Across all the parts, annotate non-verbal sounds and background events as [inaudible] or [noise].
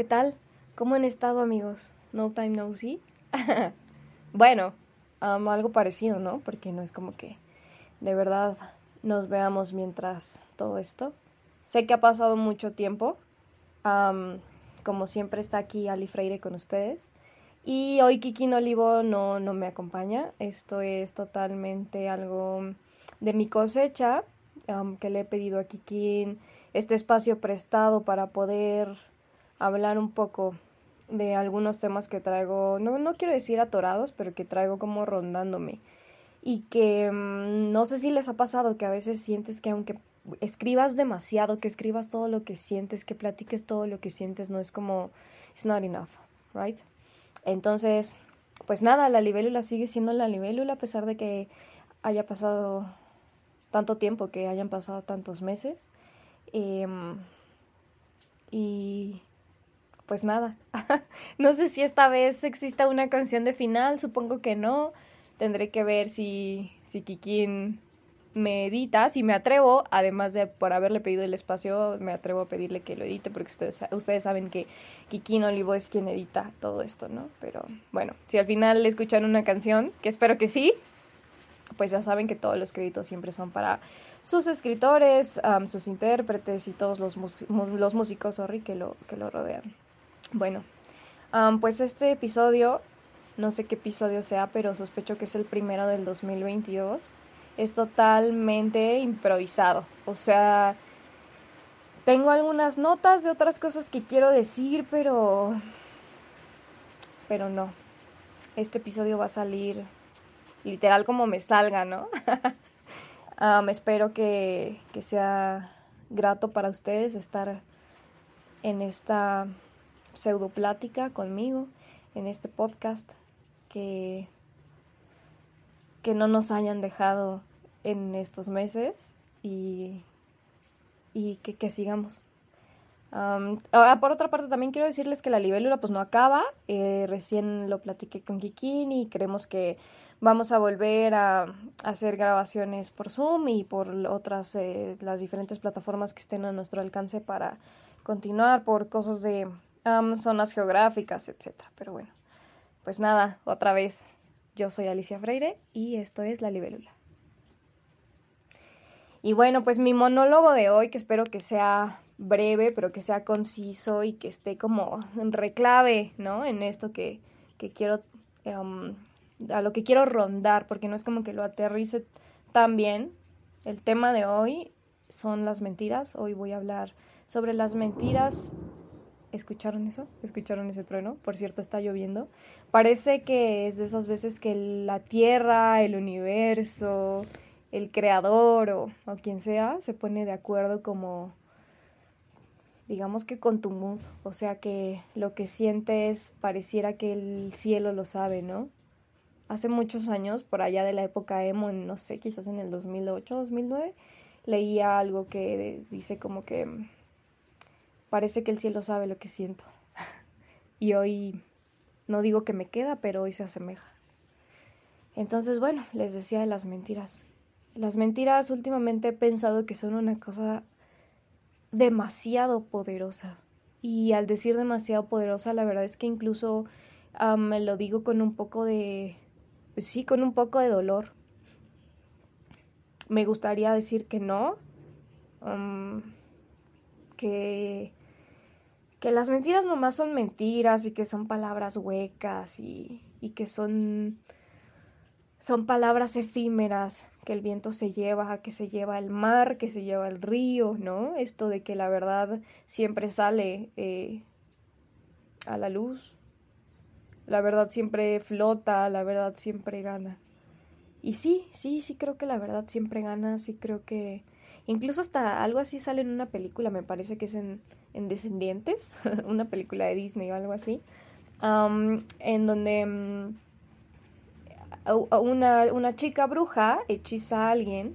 ¿qué tal? ¿Cómo han estado amigos? No time no see. [laughs] bueno, algo parecido, ¿no? Porque no es como que de verdad nos veamos mientras todo esto. Sé que ha pasado mucho tiempo. como siempre está aquí Ali Freire con ustedes. Y hoy Kiki Olivo no, no me acompaña. Esto es totalmente algo de mi cosecha que le he pedido a Kiki este espacio prestado para poder hablar un poco de algunos temas que traigo, no, no quiero decir atorados, pero que traigo como rondándome. Y que mm, no sé si les ha pasado que a veces sientes que aunque escribas demasiado, que escribas todo lo que sientes, que platiques todo lo que sientes, no es como, it's not enough, right? Entonces, pues nada, la libélula sigue siendo la libélula a pesar de que haya pasado tanto tiempo, que hayan pasado tantos meses. Em, y pues nada, [laughs] no sé si esta vez exista una canción de final, supongo que no. Tendré que ver si, si Kikín me edita, si me atrevo, además de por haberle pedido el espacio, me atrevo a pedirle que lo edite, porque ustedes, ustedes saben que Kikín Olivo es quien edita todo esto, ¿no? Pero bueno, si al final escuchan una canción, que espero que sí, pues ya saben que todos los créditos siempre son para sus escritores, sus intérpretes y todos los, los músicos, sorry, que lo, que lo rodean. Bueno, pues este episodio, no sé qué episodio sea, pero sospecho que es el primero del 2022, es totalmente improvisado. O sea, tengo algunas notas de otras cosas que quiero decir, pero... Pero no. Este episodio va a salir literal como me salga, ¿no? [laughs] Me espero que, que sea grato para ustedes estar en esta pseudoplática conmigo en este podcast que, que no nos hayan dejado en estos meses y, y que, sigamos. por otra parte, también quiero decirles que la libélula pues no acaba. Eh, recién lo platiqué con Kikín y creemos que vamos a volver a, hacer grabaciones por Zoom y por otras, eh, las diferentes plataformas que estén a nuestro alcance para continuar por cosas de zonas geográficas, etcétera. Pero bueno, pues nada, otra vez, yo soy Alicia Freire y esto es La Libélula. Y bueno, pues mi monólogo de hoy, que espero que sea breve, pero que sea conciso y que esté como en reclave, ¿no? En esto que, que quiero, a lo que quiero rondar, porque no es como que lo aterrice tan bien. El tema de hoy son las mentiras. Hoy voy a hablar sobre las mentiras ¿Escucharon eso? ¿Escucharon ese trueno? Por cierto, está lloviendo. Parece que es de esas veces que la Tierra, el universo, el creador o, o quien sea se pone de acuerdo como, digamos que con tu mood. O sea que lo que sientes pareciera que el cielo lo sabe, ¿no? Hace muchos años, por allá de la época emo, no sé, quizás en el 2008, 2009, leía algo que dice como que Parece que el cielo sabe lo que siento. [laughs] Y hoy no digo que me queda, pero hoy se asemeja. Entonces, bueno, les decía de las mentiras. Las mentiras últimamente he pensado que son una cosa demasiado poderosa. Y al decir demasiado poderosa, la verdad es que incluso me lo digo con un poco de... Pues sí, con un poco de dolor. Me gustaría decir que no. que que las mentiras nomás son mentiras y que son palabras huecas y, y que son, son palabras efímeras que el viento se lleva, que se lleva el mar, que se lleva el río, ¿no? Esto de que la verdad siempre sale eh, a la luz, la verdad siempre flota, la verdad siempre gana. Y sí, sí, sí creo que la verdad siempre gana, sí creo que incluso hasta algo así sale en una película, me parece que es en en Descendientes, [laughs] una película de Disney o algo así, en donde mm, una, una chica bruja hechiza a alguien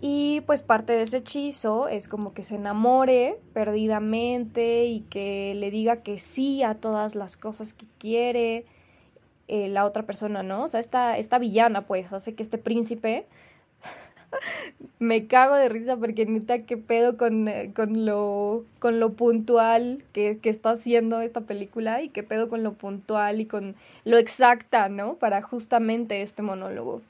y pues parte de ese hechizo es como que se enamore perdidamente y que le diga que sí a todas las cosas que quiere eh, la otra persona, ¿no? O sea, esta, esta villana pues hace que este príncipe me cago de risa porque neta qué pedo con, eh, con, lo, con lo puntual que, que, está haciendo esta película y qué pedo con lo puntual y con lo exacta, ¿no? Para justamente este monólogo.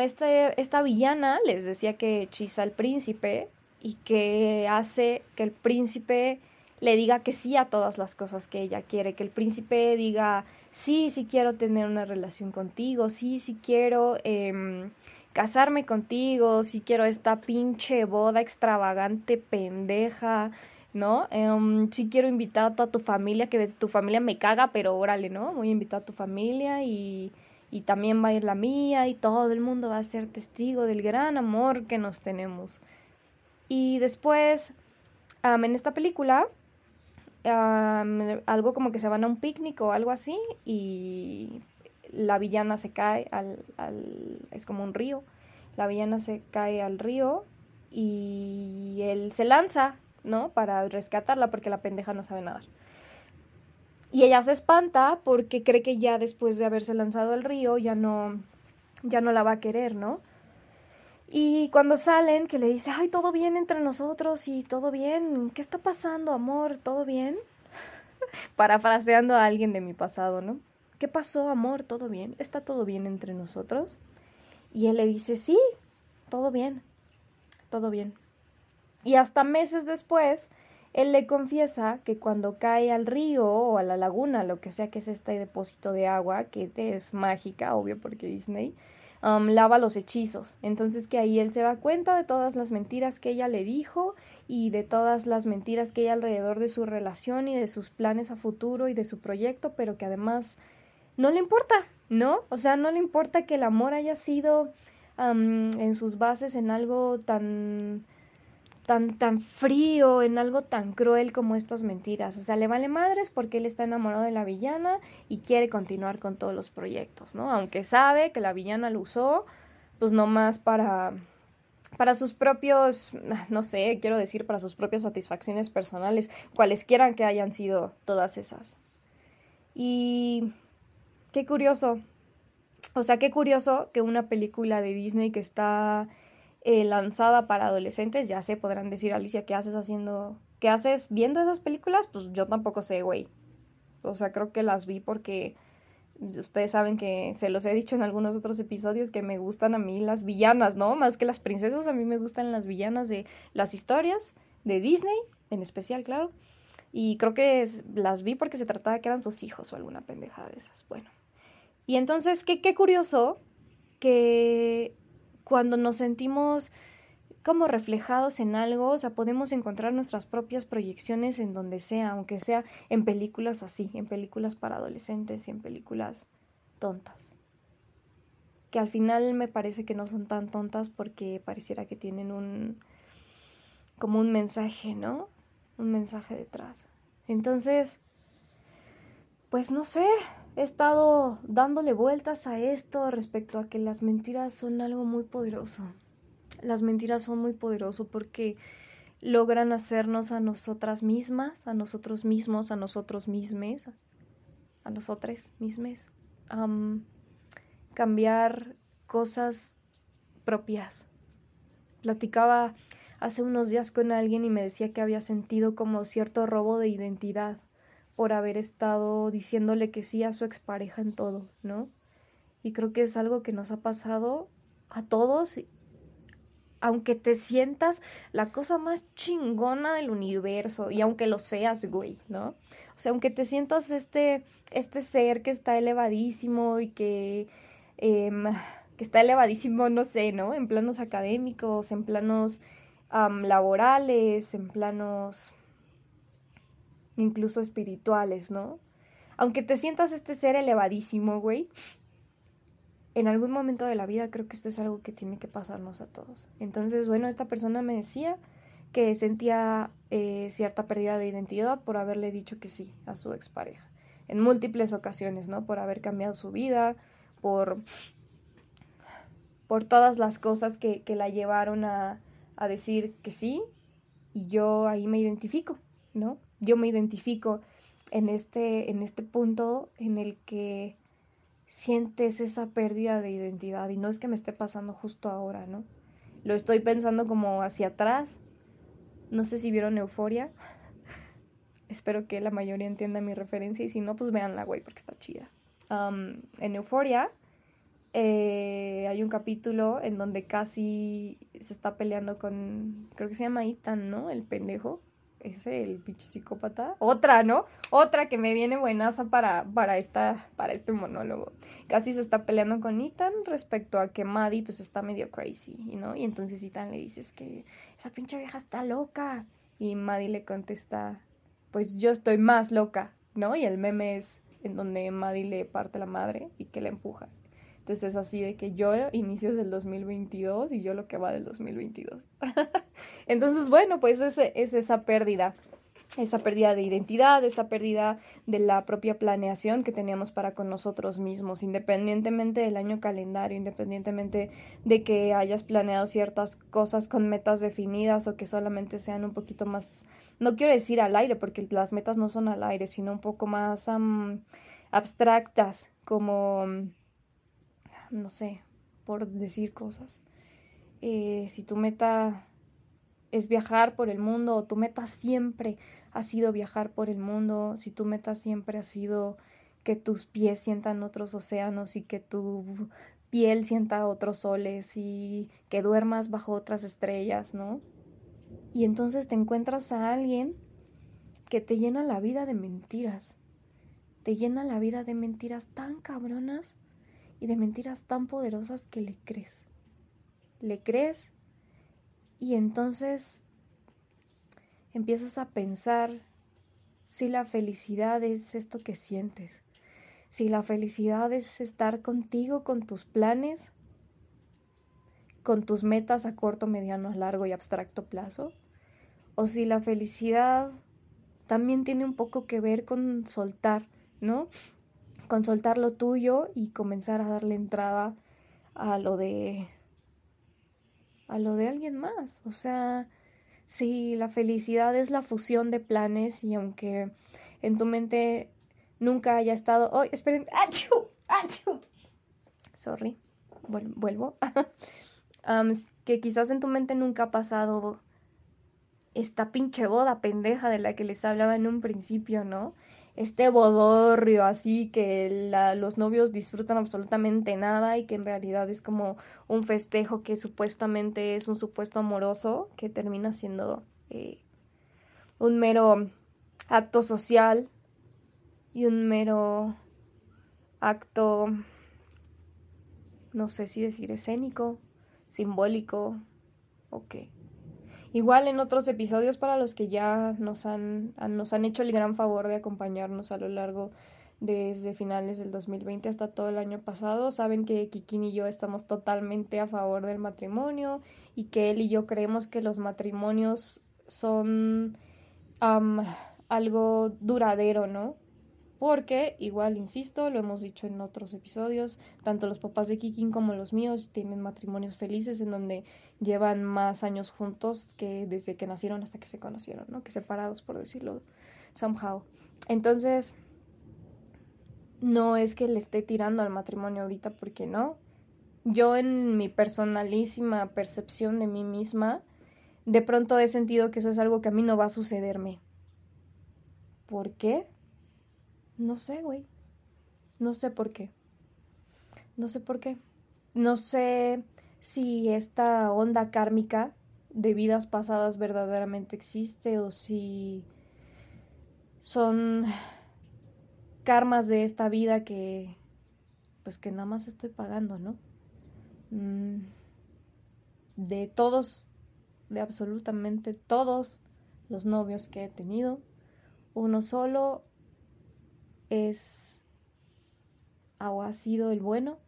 este, esta villana les decía que hechiza al príncipe y que hace que el príncipe le diga que sí a todas las cosas que ella quiere, que el príncipe diga, sí, sí quiero tener una relación contigo, sí, sí quiero eh, casarme contigo, si quiero esta pinche boda extravagante pendeja, ¿no? Eh, si quiero invitar a toda tu familia, que tu familia me caga, pero órale, ¿no? Voy a invitar a tu familia y, y también va a ir la mía y todo el mundo va a ser testigo del gran amor que nos tenemos. Y después, en esta película, algo como que se van a un picnic o algo así y la villana se cae al, es como un río, la villana se cae al río y él se lanza, ¿no? Para rescatarla porque la pendeja no sabe nadar. Y ella se espanta porque cree que ya después de haberse lanzado al río ya no, ya no la va a querer, ¿no? Y cuando salen, que le dice, ay, todo bien entre nosotros y todo bien, ¿qué está pasando, amor? ¿Todo bien? [laughs] Parafraseando a alguien de mi pasado, ¿no? ¿Qué pasó, amor? ¿Todo bien? ¿Está todo bien entre nosotros? Y él le dice, sí, todo bien, todo bien. Y hasta meses después, él le confiesa que cuando cae al río o a la laguna, lo que sea que es este depósito de agua, que es mágica, obvio porque Disney, um, lava los hechizos. Entonces que ahí él se da cuenta de todas las mentiras que ella le dijo y de todas las mentiras que hay alrededor de su relación y de sus planes a futuro y de su proyecto, pero que además no le importa, ¿no? O sea, no le importa que el amor haya sido en sus bases en algo tan, tan, tan frío, en algo tan cruel como estas mentiras. O sea, le vale madres porque él está enamorado de la villana y quiere continuar con todos los proyectos, ¿no? Aunque sabe que la villana lo usó, pues nomás para para sus propios, [laughs] no sé, quiero decir, para sus propias satisfacciones personales, cualesquiera que hayan sido todas esas. Y Qué curioso. O sea, qué curioso que una película de Disney que está eh, lanzada para adolescentes, ya sé, podrán decir, Alicia, ¿qué haces haciendo, qué haces viendo esas películas? Pues yo tampoco sé, güey. O sea, creo que las vi porque ustedes saben que se los he dicho en algunos otros episodios que me gustan a mí las villanas, ¿no? Más que las princesas, a mí me gustan las villanas de las historias de Disney, en especial, claro. Y creo que las vi porque se trataba que eran sus hijos o alguna pendejada de esas. Bueno. Y entonces, qué, qué curioso que cuando nos sentimos como reflejados en algo, o sea, podemos encontrar nuestras propias proyecciones en donde sea, aunque sea en películas así, en películas para adolescentes y en películas tontas. Que al final me parece que no son tan tontas porque pareciera que tienen un como un mensaje, ¿no? Un mensaje detrás. Entonces, pues no sé, he estado dándole vueltas a esto respecto a que las mentiras son algo muy poderoso. Las mentiras son muy poderoso porque logran hacernos a nosotras mismas, a nosotros mismos, a nosotros mismes, a nosotras mismes, cambiar cosas propias. Platicaba hace unos días con alguien y me decía que había sentido como cierto robo de identidad por haber estado diciéndole que sí a su expareja en todo, ¿no? Y creo que es algo que nos ha pasado a todos, aunque te sientas la cosa más chingona del universo, y aunque lo seas, güey, ¿no? O sea, aunque te sientas este, este ser que está elevadísimo y que, em, que está elevadísimo, no sé, ¿no? En planos académicos, en planos laborales, en planos incluso espirituales, ¿no? Aunque te sientas este ser elevadísimo, güey, en algún momento de la vida creo que esto es algo que tiene que pasarnos a todos. Entonces, bueno, esta persona me decía que sentía eh, cierta pérdida de identidad por haberle dicho que sí a su expareja. En múltiples ocasiones, ¿no? Por haber cambiado su vida, por, por todas las cosas que, que la llevaron a, a decir que sí. Y yo ahí me identifico, ¿no? Yo me identifico en este, en este punto en el que sientes esa pérdida de identidad y no es que me esté pasando justo ahora, ¿no? lo estoy pensando como hacia atrás. No sé si vieron Euforia. [laughs] Espero que la mayoría entienda mi referencia y si no, pues véanla, güey, porque está chida. en Euforia eh, hay un capítulo en donde casi se está peleando con, creo que se llama Ethan, ¿no? El pendejo ese, el pinche psicópata. Otra, ¿no? Otra que me viene buenaza para, para, esta, para este monólogo. Casi se está peleando con Ethan respecto a que Maddie pues está medio crazy, ¿no? Y entonces Ethan le dice que esa pinche vieja está loca. Y Maddie le contesta, pues yo estoy más loca, ¿no? Y el meme es en donde Maddie le parte la madre y que la empuja. Entonces es así de que yo inicios del 2022 y yo lo que va del 2022. [laughs] Entonces, bueno, pues es, es esa pérdida esa pérdida de identidad, esa pérdida de la propia planeación que teníamos para con nosotros mismos, independientemente del año calendario, independientemente de que hayas planeado ciertas cosas con metas definidas o que solamente sean un poquito más, no quiero decir al aire, porque las metas no son al aire, sino un poco más abstractas, como no sé, por decir cosas. Eh, si tu meta es viajar por el mundo o tu meta siempre ha sido viajar por el mundo, si tu meta siempre ha sido que tus pies sientan otros océanos y que tu piel sienta otros soles y que duermas bajo otras estrellas, ¿no? Y entonces te encuentras a alguien que te llena la vida de mentiras, te llena la vida de mentiras tan cabronas y de mentiras tan poderosas que le crees. Le crees y entonces empiezas a pensar si la felicidad es esto que sientes, si la felicidad es estar contigo con tus planes, con tus metas a corto, mediano, largo y abstracto plazo, o si la felicidad también tiene un poco que ver con soltar, ¿no? Con soltar lo tuyo y comenzar a darle entrada a lo de a lo de alguien más. O sea, si la felicidad es la fusión de planes y aunque en tu mente nunca haya estado, oh, esperen, ¡Achú! ¡Achú! Sorry. vuelvo. [laughs] que quizás en tu mente nunca ha pasado esta pinche boda pendeja de la que les hablaba en un principio, ¿no? Este bodorrio así que los novios disfrutan absolutamente nada y que en realidad es como un festejo que supuestamente es un supuesto amoroso que termina siendo eh, un mero acto social y un mero acto no sé si decir escénico, simbólico o qué. Igual en otros episodios para los que ya nos han, nos han hecho el gran favor de acompañarnos a lo largo desde finales del 2020 hasta todo el año pasado. Saben que Kikín y yo estamos totalmente a favor del matrimonio y que él y yo creemos que los matrimonios son algo duradero, ¿no? Porque, igual, insisto, lo hemos dicho en otros episodios, tanto los papás de Kikin como los míos tienen matrimonios felices en donde llevan más años juntos que desde que nacieron hasta que se conocieron, ¿no? Que separados, por decirlo somehow. Entonces, no es que le esté tirando al matrimonio ahorita, porque no. Yo en mi personalísima percepción de mí misma, de pronto he sentido que eso es algo que a mí no va a sucederme. ¿Por qué? No sé, güey. No sé por qué. No sé por qué. No sé si esta onda kármica de vidas pasadas verdaderamente existe o si son karmas de esta vida que pues que nada más estoy pagando, ¿no? Mm, de todos, de absolutamente todos los novios que he tenido, uno solo es o ha sido el bueno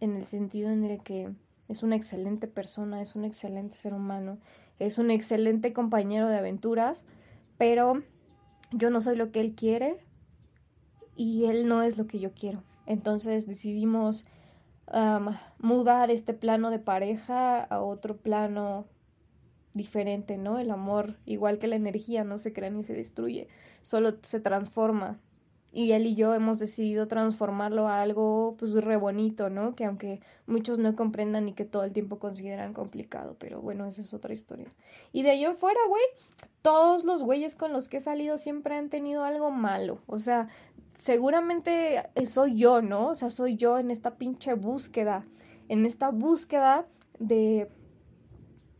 en el sentido en el que es una excelente persona, es un excelente ser humano, es un excelente compañero de aventuras, pero yo no soy lo que él quiere y él no es lo que yo quiero. Entonces decidimos mudar este plano de pareja a otro plano diferente, ¿no? El amor, igual que la energía, no se crea ni se destruye, solo se transforma y él y yo hemos decidido transformarlo a algo pues re bonito, ¿no? Que aunque muchos no comprendan y que todo el tiempo consideran complicado, pero bueno, esa es otra historia. Y de ahí fuera, güey, todos los güeyes con los que he salido siempre han tenido algo malo, o sea, seguramente soy yo, ¿no? O sea, soy yo en esta pinche búsqueda, en esta búsqueda de,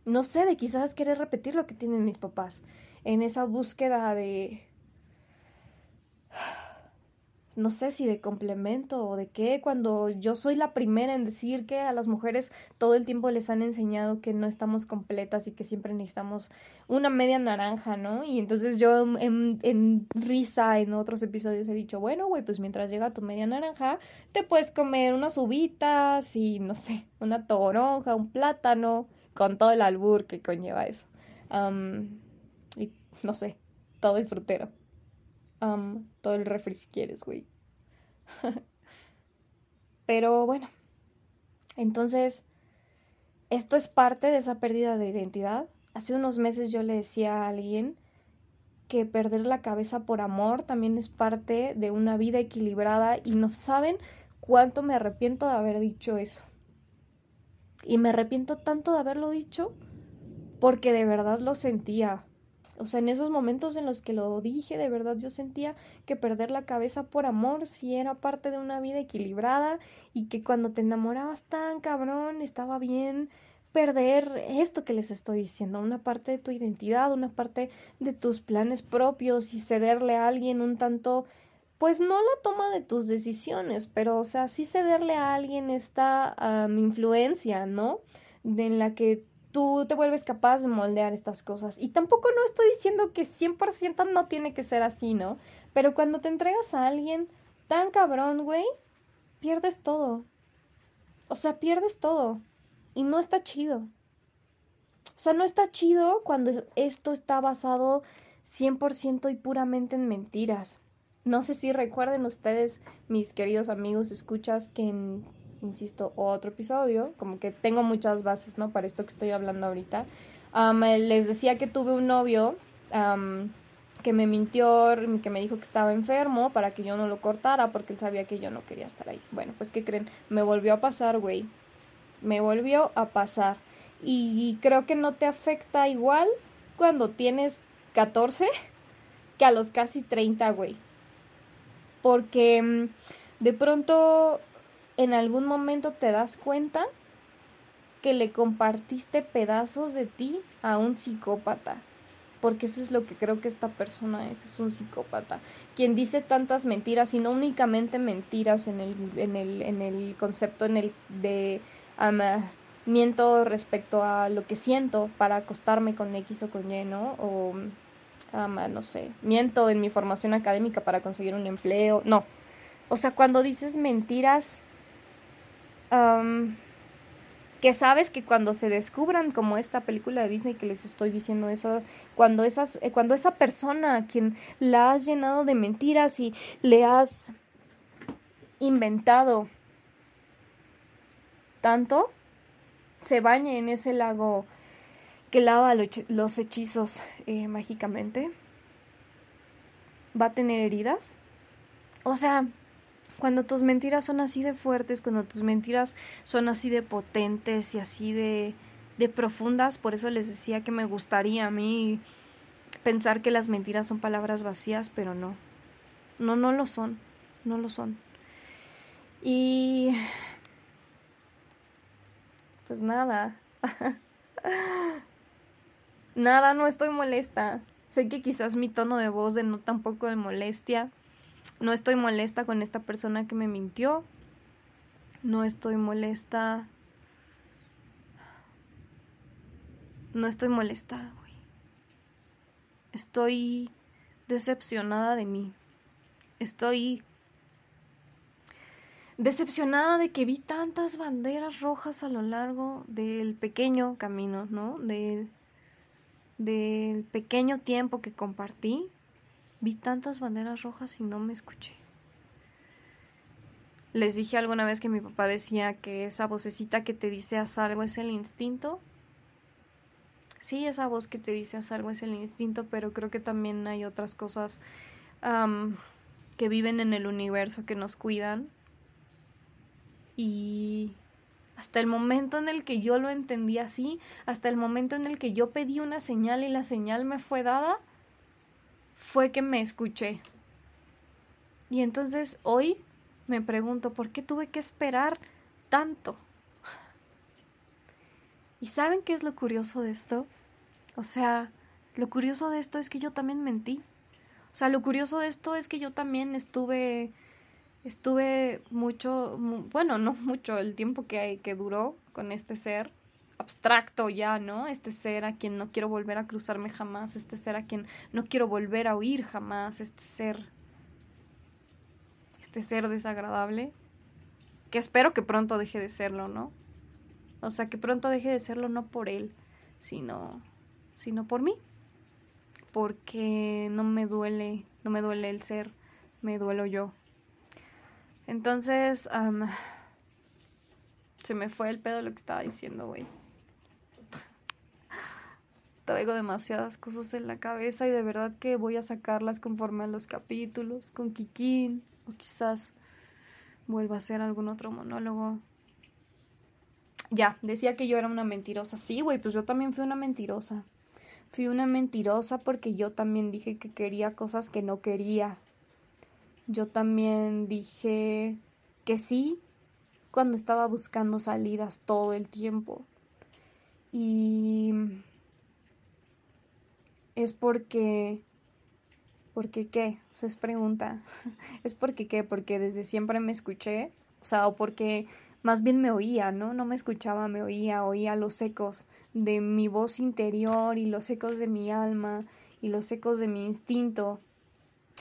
no sé, de quizás querer repetir lo que tienen mis papás, en esa búsqueda de no sé si de complemento o de qué, cuando yo soy la primera en decir que a las mujeres todo el tiempo les han enseñado que no estamos completas y que siempre necesitamos una media naranja, ¿no? Y entonces yo en, en risa en otros episodios he dicho, bueno, güey, pues mientras llega tu media naranja, te puedes comer unas uvitas y, no sé, una toronja, un plátano, con todo el albur que conlleva eso. y, no sé, todo el frutero todo el refri si quieres, güey. [laughs] Pero bueno, entonces, esto es parte de esa pérdida de identidad. Hace unos meses yo le decía a alguien que perder la cabeza por amor también es parte de una vida equilibrada y no saben cuánto me arrepiento de haber dicho eso. Y me arrepiento tanto de haberlo dicho porque de verdad lo sentía. O sea, en esos momentos en los que lo dije, de verdad yo sentía que perder la cabeza por amor sí era parte de una vida equilibrada y que cuando te enamorabas tan cabrón estaba bien perder esto que les estoy diciendo, una parte de tu identidad, una parte de tus planes propios y cederle a alguien un tanto pues no la toma de tus decisiones, pero o sea, sí cederle a alguien esta influencia, ¿no? De en la que tú te vuelves capaz de moldear estas cosas. Y tampoco no estoy diciendo que 100% no tiene que ser así, ¿no? Pero cuando te entregas a alguien tan cabrón, güey, pierdes todo. O sea, pierdes todo. Y no está chido. O sea, no está chido cuando esto está basado 100% y puramente en mentiras. No sé si recuerden ustedes, mis queridos amigos, escuchas, que en insisto, otro episodio, como que tengo muchas bases, ¿no? Para esto que estoy hablando ahorita. les decía que tuve un novio que me mintió, que me dijo que estaba enfermo para que yo no lo cortara porque él sabía que yo no quería estar ahí. Bueno, pues ¿qué creen? Me volvió a pasar, güey. Me volvió a pasar. Y creo que no te afecta igual cuando tienes 14 que a los casi 30, güey. Porque mm, de pronto en algún momento te das cuenta que le compartiste pedazos de ti a un psicópata. Porque eso es lo que creo que esta persona es, es un psicópata. Quien dice tantas mentiras y no únicamente mentiras en el, en el, en el concepto en el de miento respecto a lo que siento para acostarme con X o con Y, ¿no? O no sé, miento en mi formación académica para conseguir un empleo. No. O sea, cuando dices mentiras que sabes que cuando se descubran como esta película de Disney que les estoy diciendo esa cuando esas eh, cuando esa persona a quien la has llenado de mentiras y le has inventado tanto se bañe en ese lago que lava los hechizos eh, mágicamente va a tener heridas o sea cuando tus mentiras son así de fuertes, cuando tus mentiras son así de potentes y así de, de profundas, por eso les decía que me gustaría a mí pensar que las mentiras son palabras vacías, pero no. No, no lo son, no lo son. Y... Pues nada. [laughs] nada, no estoy molesta. Sé que quizás mi tono de voz denota un poco de molestia. No estoy molesta con esta persona que me mintió. No estoy molesta. No estoy molesta. Estoy decepcionada de mí. Estoy decepcionada de que vi tantas banderas rojas a lo largo del pequeño camino, ¿no? Del, del pequeño tiempo que compartí Vi tantas banderas rojas y no me escuché. Les dije alguna vez que mi papá decía que esa vocecita que te dice haz algo es el instinto. Sí, esa voz que te dice haz algo es el instinto, pero creo que también hay otras cosas que viven en el universo, que nos cuidan. Y hasta el momento en el que yo lo entendí así, hasta el momento en el que yo pedí una señal y la señal me fue dada, fue que me escuché. Y entonces hoy me pregunto, ¿por qué tuve que esperar tanto? ¿Y saben qué es lo curioso de esto? O sea, lo curioso de esto es que yo también mentí. O sea, lo curioso de esto es que yo también estuve, estuve mucho, bueno, no mucho, el tiempo que, que duró con este ser abstracto ya, ¿no? Este ser a quien no quiero volver a cruzarme jamás, este ser a quien no quiero volver a oír jamás, este ser, este ser desagradable, que espero que pronto deje de serlo, ¿no? O sea, que pronto deje de serlo no por él, sino, sino por mí. Porque no me duele, no me duele el ser, me duelo yo. Entonces, se me fue el pedo lo que estaba diciendo, güey. Traigo demasiadas cosas en la cabeza y de verdad que voy a sacarlas conforme a los capítulos, con Kikín, o quizás vuelva a hacer algún otro monólogo. Ya, decía que yo era una mentirosa. Sí, güey, pues yo también fui una mentirosa. Fui una mentirosa porque yo también dije que quería cosas que no quería. Yo también dije que sí cuando estaba buscando salidas todo el tiempo. Y es porque... ¿Por qué? Se pregunta. [laughs] ¿Es porque qué? Porque desde siempre me escuché. O sea, o porque más bien me oía, ¿no? No me escuchaba, me oía, oía los ecos de mi voz interior y los ecos de mi alma y los ecos de mi instinto.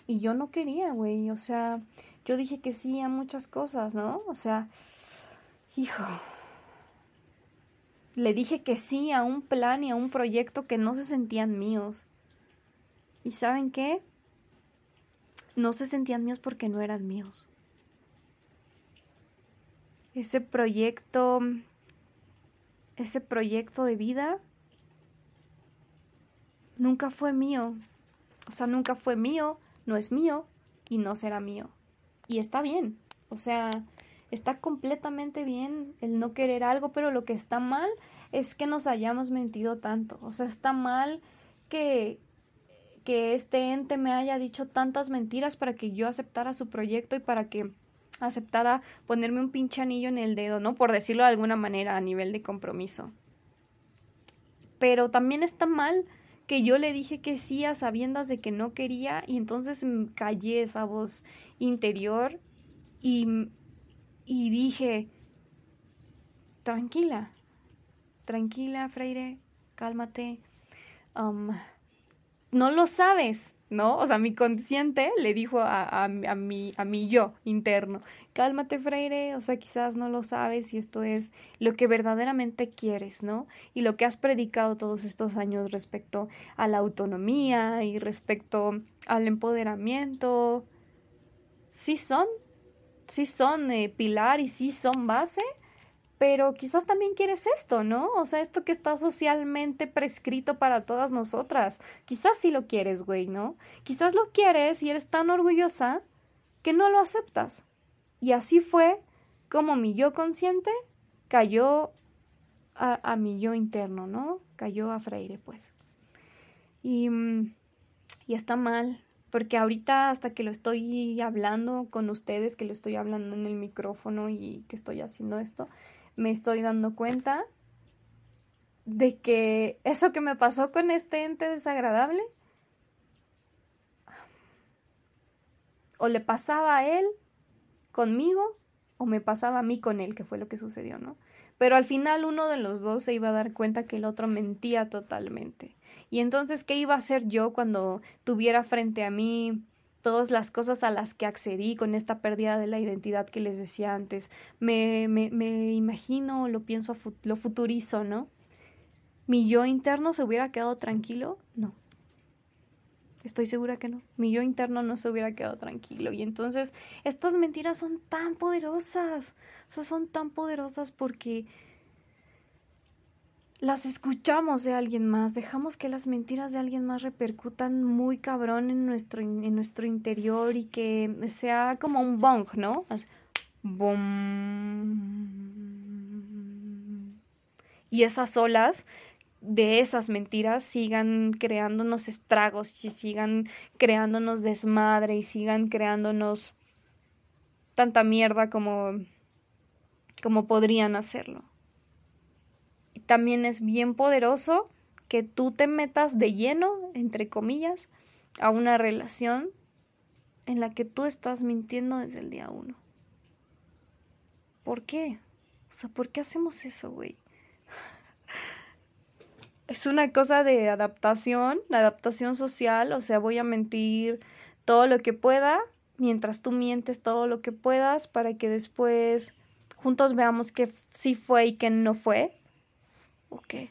Y yo no quería, güey, o sea, yo dije que sí a muchas cosas, ¿no? O sea, hijo. Le dije que sí a un plan y a un proyecto que no se sentían míos. ¿Y saben qué? No se sentían míos porque no eran míos ese proyecto, ese proyecto de vida nunca fue mío. O sea, nunca fue mío, no es mío y no será mío. Y está bien. O sea, está completamente bien el no querer algo, pero lo que está mal es que nos hayamos mentido tanto. O sea, está mal que, que este ente me haya dicho tantas mentiras para que yo aceptara su proyecto y para que aceptara ponerme un pinche anillo en el dedo, ¿no? Por decirlo de alguna manera a nivel de compromiso. Pero también está mal que yo le dije que sí a sabiendas de que no quería y entonces callé esa voz interior y, y dije, tranquila, tranquila, Freire, cálmate. Um, no lo sabes, ¿no? O sea, mi consciente le dijo a, a, mi, a mi yo interno, cálmate, Freire, o sea, quizás no lo sabes y esto es lo que verdaderamente quieres, ¿no? Y lo que has predicado todos estos años respecto a la autonomía y respecto al empoderamiento, sí son, sí son eh, pilar y sí son base, pero quizás también quieres esto, ¿no? O sea, esto que está socialmente prescrito para todas nosotras. Quizás sí lo quieres, güey, ¿no? Quizás lo quieres y eres tan orgullosa que no lo aceptas. Y así fue como mi yo consciente cayó a, mi yo interno, ¿no? Cayó a Freire, pues. Y, mm, y está mal, porque ahorita hasta que lo estoy hablando con ustedes, que lo estoy hablando en el micrófono y que estoy haciendo esto, me estoy dando cuenta de que eso que me pasó con este ente desagradable o le pasaba a él conmigo o me pasaba a mí con él, que fue lo que sucedió, ¿no? Pero al final uno de los dos se iba a dar cuenta que el otro mentía totalmente. Y entonces, ¿qué iba a hacer yo cuando tuviera frente a mí todas las cosas a las que accedí con esta pérdida de la identidad que les decía antes. Me, me, me imagino, lo pienso, lo futurizo, ¿no? ¿Mi yo interno se hubiera quedado tranquilo? No. Estoy segura que no. Mi yo interno no se hubiera quedado tranquilo. Y entonces estas mentiras son tan poderosas. O sea, son tan poderosas porque las escuchamos de alguien más, dejamos que las mentiras de alguien más repercutan muy cabrón en nuestro, en nuestro interior y que sea como un bong, ¿no? Y esas olas de esas mentiras sigan creándonos estragos y sigan creándonos desmadre y sigan creándonos tanta mierda como, como podrían hacerlo también es bien poderoso que tú te metas de lleno, entre comillas, a una relación en la que tú estás mintiendo desde el día uno. ¿Por qué? O sea, ¿por qué hacemos eso, güey? [laughs] Es una cosa de adaptación, adaptación social, o sea, voy a mentir todo lo que pueda, mientras tú mientes todo lo que puedas, para que después juntos veamos que sí fue y que no fue, ¿O qué?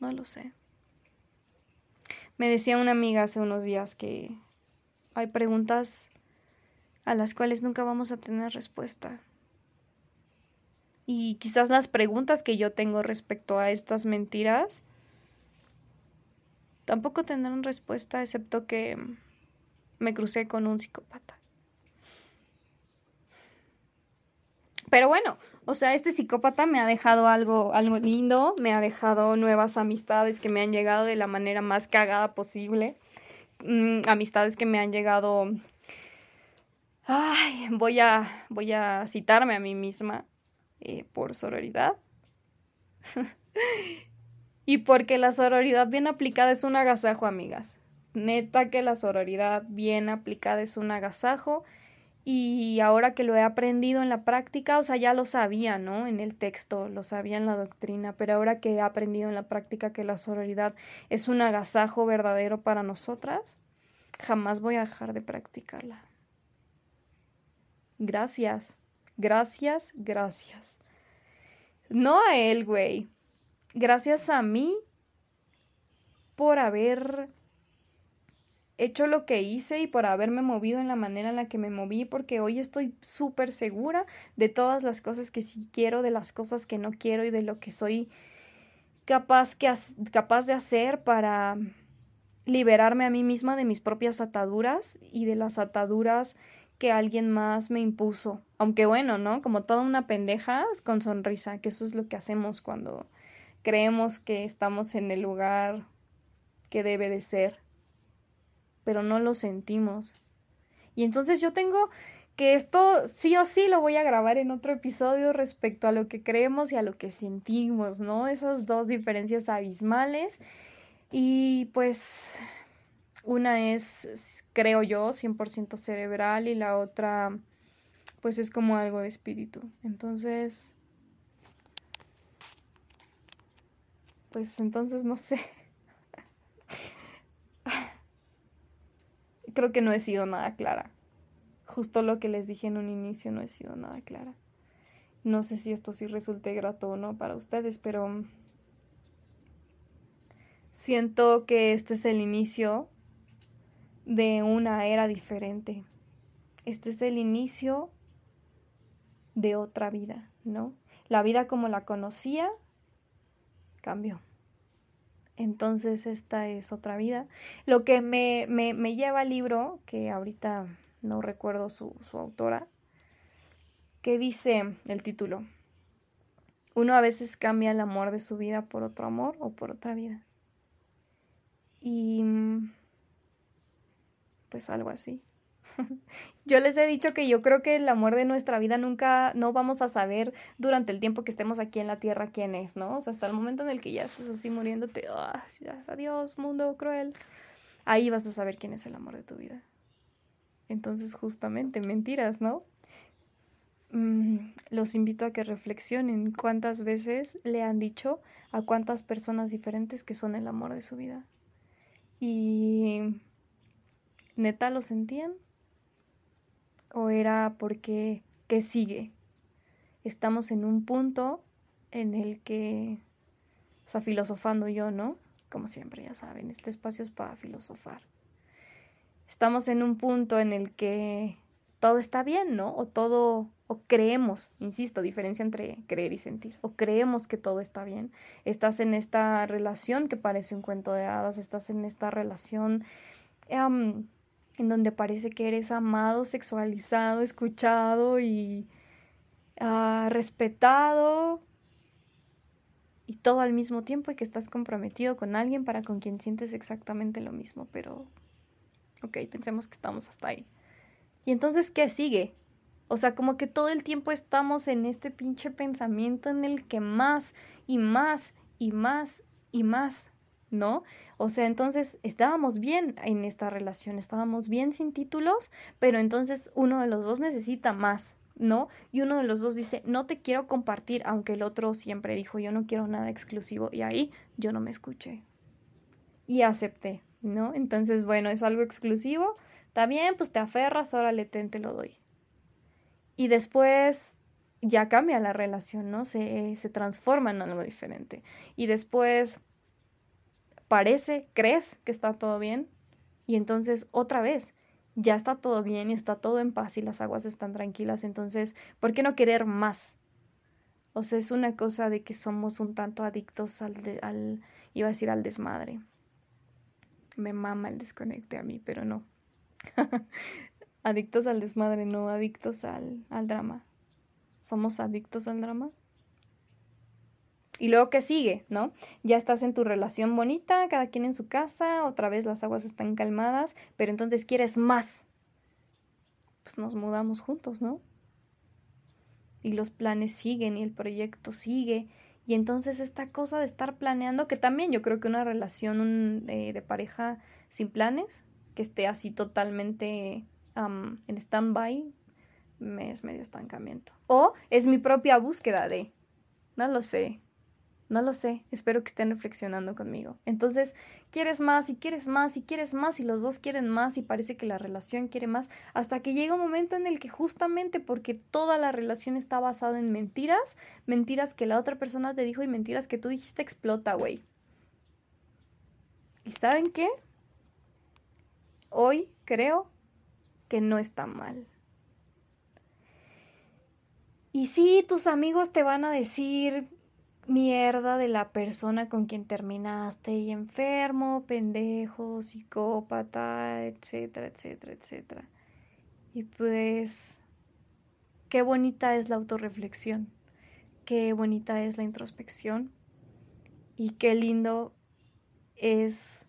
No lo sé. Me decía una amiga hace unos días que hay preguntas a las cuales nunca vamos a tener respuesta. Y quizás las preguntas que yo tengo respecto a estas mentiras tampoco tendrán respuesta, excepto que me crucé con un psicópata. Pero bueno, o sea, este psicópata me ha dejado algo, algo lindo, me ha dejado nuevas amistades que me han llegado de la manera más cagada posible. Mm, amistades que me han llegado. Ay, voy a, voy a citarme a mí misma eh, por sororidad. [laughs] y porque la sororidad bien aplicada es un agasajo, amigas. Neta que la sororidad bien aplicada es un agasajo y ahora que lo he aprendido en la práctica, o sea, ya lo sabía, ¿no? En el texto, lo sabía en la doctrina, pero ahora que he aprendido en la práctica que la sororidad es un agasajo verdadero para nosotras, jamás voy a dejar de practicarla. Gracias, gracias, gracias. No a él, güey. Gracias a mí por haber hecho lo que hice y por haberme movido en la manera en la que me moví, porque hoy estoy súper segura de todas las cosas que sí quiero, de las cosas que no quiero y de lo que soy capaz, que, capaz de hacer para liberarme a mí misma de mis propias ataduras y de las ataduras que alguien más me impuso. Aunque bueno, ¿no? Como toda una pendeja con sonrisa, que eso es lo que hacemos cuando creemos que estamos en el lugar que debe de ser pero no lo sentimos. Y entonces yo tengo que esto sí o sí lo voy a grabar en otro episodio respecto a lo que creemos y a lo que sentimos, ¿no? Esas dos diferencias abismales. Y pues una es, creo yo, 100% cerebral y la otra pues es como algo de espíritu. Entonces, pues entonces no sé. Creo que no he sido nada clara. Justo lo que les dije en un inicio, no he sido nada clara. No sé si esto sí resulte grato o no para ustedes, pero siento que este es el inicio de una era diferente. Este es el inicio de otra vida, ¿no? La vida como la conocía cambió. Entonces esta es otra vida. Lo que me, me, lleva al libro, que ahorita no recuerdo su, su autora, que dice el título, uno a veces cambia el amor de su vida por otro amor o por otra vida. Y pues algo así. [laughs] yo les he dicho que yo creo que el amor de nuestra vida nunca, no vamos a saber durante el tiempo que estemos aquí en la tierra quién es, ¿no? O sea, hasta el momento en el que ya estás así muriéndote, ah, adiós, mundo cruel, ahí vas a saber quién es el amor de tu vida. Entonces, justamente, mentiras, ¿no? Mm, los invito a que reflexionen cuántas veces le han dicho a cuántas personas diferentes que son el amor de su vida. Y neta lo sentían o era porque ¿qué sigue? Estamos en un punto en el que, o sea, filosofando yo, ¿no? Como siempre, ya saben, este espacio es para filosofar. Estamos en un punto en el que todo está bien, ¿no? O todo, o creemos, insisto, diferencia entre creer y sentir, o creemos que todo está bien. Estás en esta relación que parece un cuento de hadas, estás en esta relación en donde parece que eres amado, sexualizado, escuchado y ah, respetado, y todo al mismo tiempo y que estás comprometido con alguien para con quien sientes exactamente lo mismo, pero ok, pensemos que estamos hasta ahí. Y entonces, ¿qué sigue? O sea, como que todo el tiempo estamos en este pinche pensamiento en el que más y más y más y más, ¿no? O sea, entonces estábamos bien en esta relación, estábamos bien sin títulos, pero entonces uno de los dos necesita más, ¿no? Y uno de los dos dice, no te quiero compartir, aunque el otro siempre dijo, yo no quiero nada exclusivo, y ahí yo no me escuché. Y acepté, ¿no? Entonces, bueno, es algo exclusivo, está bien, pues te aferras, ahora le te lo doy. Y después ya cambia la relación, ¿no? Se, se transforma en algo diferente. Y después parece, crees que está todo bien, y entonces otra vez ya está todo bien y está todo en paz y las aguas están tranquilas, entonces, ¿por qué no querer más? O sea, es una cosa de que somos un tanto adictos al, al iba a decir al desmadre. Me mama el desconecte a mí, pero no. [laughs] adictos al desmadre, no adictos al, al drama. ¿Somos adictos al drama? Y luego, ¿qué sigue? ¿No? Ya estás en tu relación bonita, cada quien en su casa, otra vez las aguas están calmadas, pero entonces quieres más. Pues nos mudamos juntos, ¿no? Y los planes siguen y el proyecto sigue. Y entonces esta cosa de estar planeando, que también yo creo que una relación eh, de pareja sin planes, que esté así totalmente en stand-by, es medio estancamiento. O es mi propia búsqueda de, no lo sé, no lo sé, espero que estén reflexionando conmigo. Entonces, quieres más y quieres más y quieres más y los dos quieren más y parece que la relación quiere más hasta que llega un momento en el que justamente porque toda la relación está basada en mentiras, mentiras que la otra persona te dijo y mentiras que tú dijiste explota, güey. ¿Y saben qué? Hoy creo que no está mal. Y sí, tus amigos te van a decir, mierda de la persona con quien terminaste y enfermo, pendejo, psicópata, etcétera, etcétera, etcétera. Y pues, qué bonita es la autorreflexión, qué bonita es la introspección y qué lindo es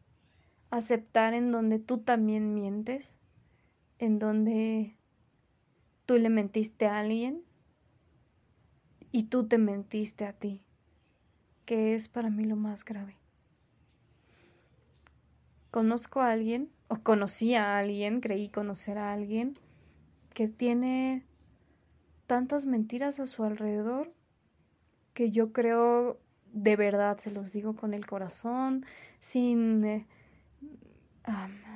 aceptar en donde tú también mientes, en donde tú le mentiste a alguien y tú te mentiste a ti que es para mí lo más grave. Conozco a alguien, o conocí a alguien, creí conocer a alguien, que tiene tantas mentiras a su alrededor que yo creo de verdad, se los digo con el corazón, sin, eh,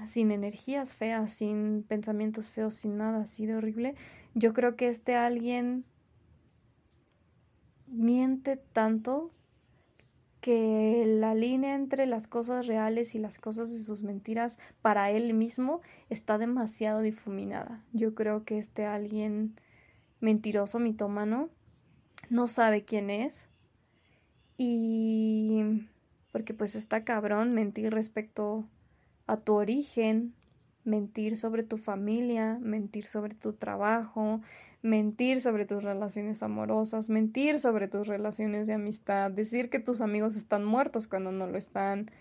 sin energías feas, sin pensamientos feos, sin nada así de horrible. Yo creo que este alguien miente tanto que la línea entre las cosas reales y las cosas de sus mentiras para él mismo está demasiado difuminada. Yo creo que este alguien mentiroso, mitómano, no sabe quién es y porque pues está cabrón mentir respecto a tu origen, mentir sobre tu familia, mentir sobre tu trabajo, mentir sobre tus relaciones amorosas, mentir sobre tus relaciones de amistad, decir que tus amigos están muertos cuando no lo están,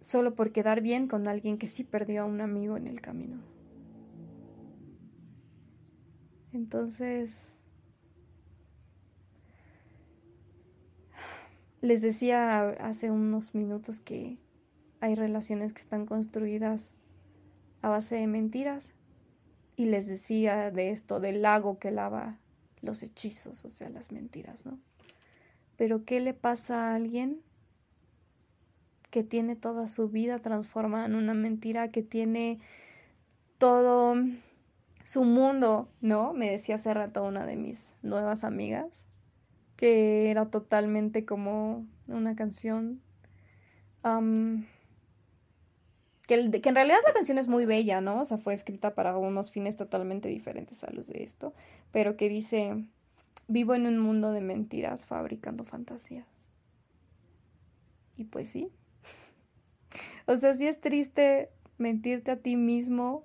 solo por quedar bien con alguien que sí perdió a un amigo en el camino. Entonces, les decía hace unos minutos que hay relaciones que están construidas a base de mentiras y les decía de esto, del lago que lava los hechizos, o sea, las mentiras, ¿no? Pero ¿qué le pasa a alguien que tiene toda su vida transformada en una mentira, que tiene todo su mundo, ¿no? Me decía hace rato una de mis nuevas amigas, que era totalmente como una canción Que, en realidad la canción es muy bella, ¿no? O sea, fue escrita para unos fines totalmente diferentes a los de esto, pero que dice, vivo en un mundo de mentiras fabricando fantasías. Y pues sí. [laughs] O sea, sí es triste mentirte a ti mismo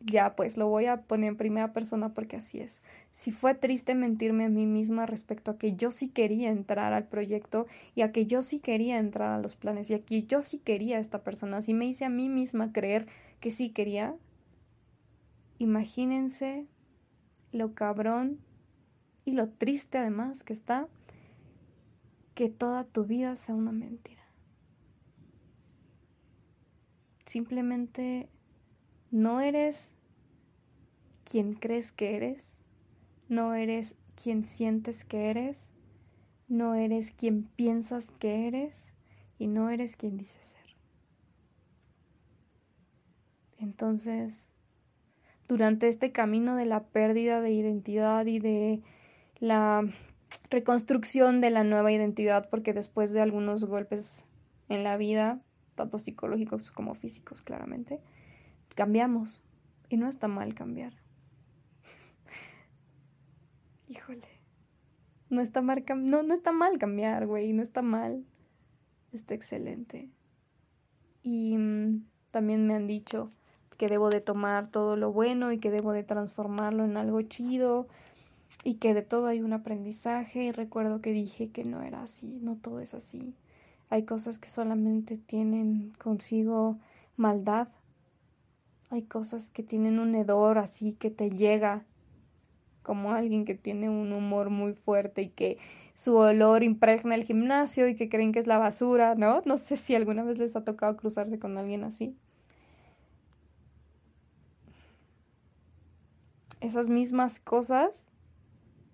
ya pues lo voy a poner en primera persona porque así es. Si fue triste mentirme a mí misma respecto a que yo sí quería entrar al proyecto y a que yo sí quería entrar a los planes y a que yo sí quería a esta persona, si me hice a mí misma creer que sí quería, imagínense lo cabrón y lo triste además que está que toda tu vida sea una mentira. Simplemente no eres quien crees que eres, no eres quien sientes que eres, no eres quien piensas que eres. Y no eres quien dices ser. Entonces, durante este camino de la pérdida de identidad y de la reconstrucción de la nueva identidad, porque después de algunos golpes en la vida, tanto psicológicos como físicos claramente, cambiamos y no está mal cambiar. [laughs] Híjole. No está mal, no, no está mal cambiar, güey, no está mal. Está excelente. Y mm, también me han dicho que debo de tomar todo lo bueno y que debo de transformarlo en algo chido y que de todo hay un aprendizaje y recuerdo que dije que no era así, no todo es así. Hay cosas que solamente tienen consigo maldad hay cosas que tienen un hedor así que te llega, como alguien que tiene un humor muy fuerte y que su olor impregna el gimnasio y que creen que es la basura, ¿no? No sé si alguna vez les ha tocado cruzarse con alguien así. Esas mismas cosas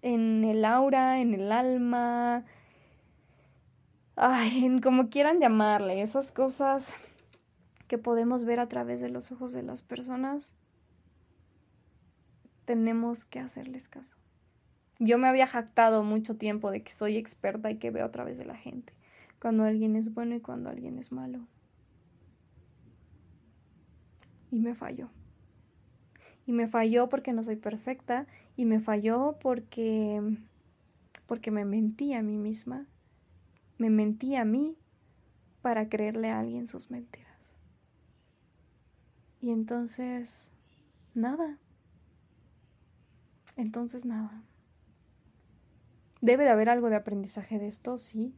en el aura, en el alma, ay, en como quieran llamarle, esas cosas que podemos ver a través de los ojos de las personas, tenemos que hacerles caso. Yo me había jactado mucho tiempo de que soy experta y que veo a través de la gente, cuando alguien es bueno y cuando alguien es malo. Y me falló. Y me falló porque no soy perfecta y me falló porque porque me mentí a mí misma. Me mentí a mí para creerle a alguien sus mentiras. Y entonces, nada. Entonces, nada. Debe de haber algo de aprendizaje de esto, sí.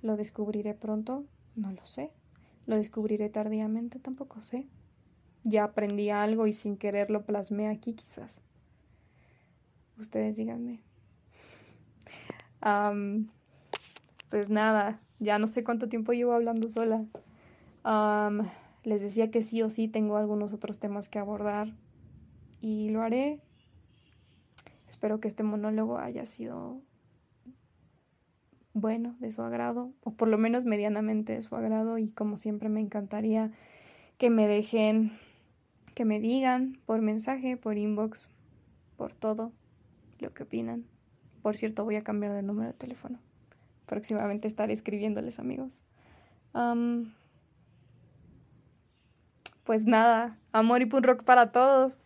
¿Lo descubriré pronto? No lo sé. ¿Lo descubriré tardíamente? Tampoco sé. Ya aprendí algo y sin querer lo plasmé aquí quizás. Ustedes díganme. pues nada, ya no sé cuánto tiempo llevo hablando sola. Les decía que sí o sí tengo algunos otros temas que abordar y lo haré. Espero que este monólogo haya sido bueno, de su agrado, o por lo menos medianamente de su agrado, y como siempre me encantaría que me dejen, que me digan por mensaje, por inbox, por todo lo que opinan. Por cierto, voy a cambiar de número de teléfono. Próximamente estaré escribiéndoles, amigos pues nada, amor y punk rock para todos.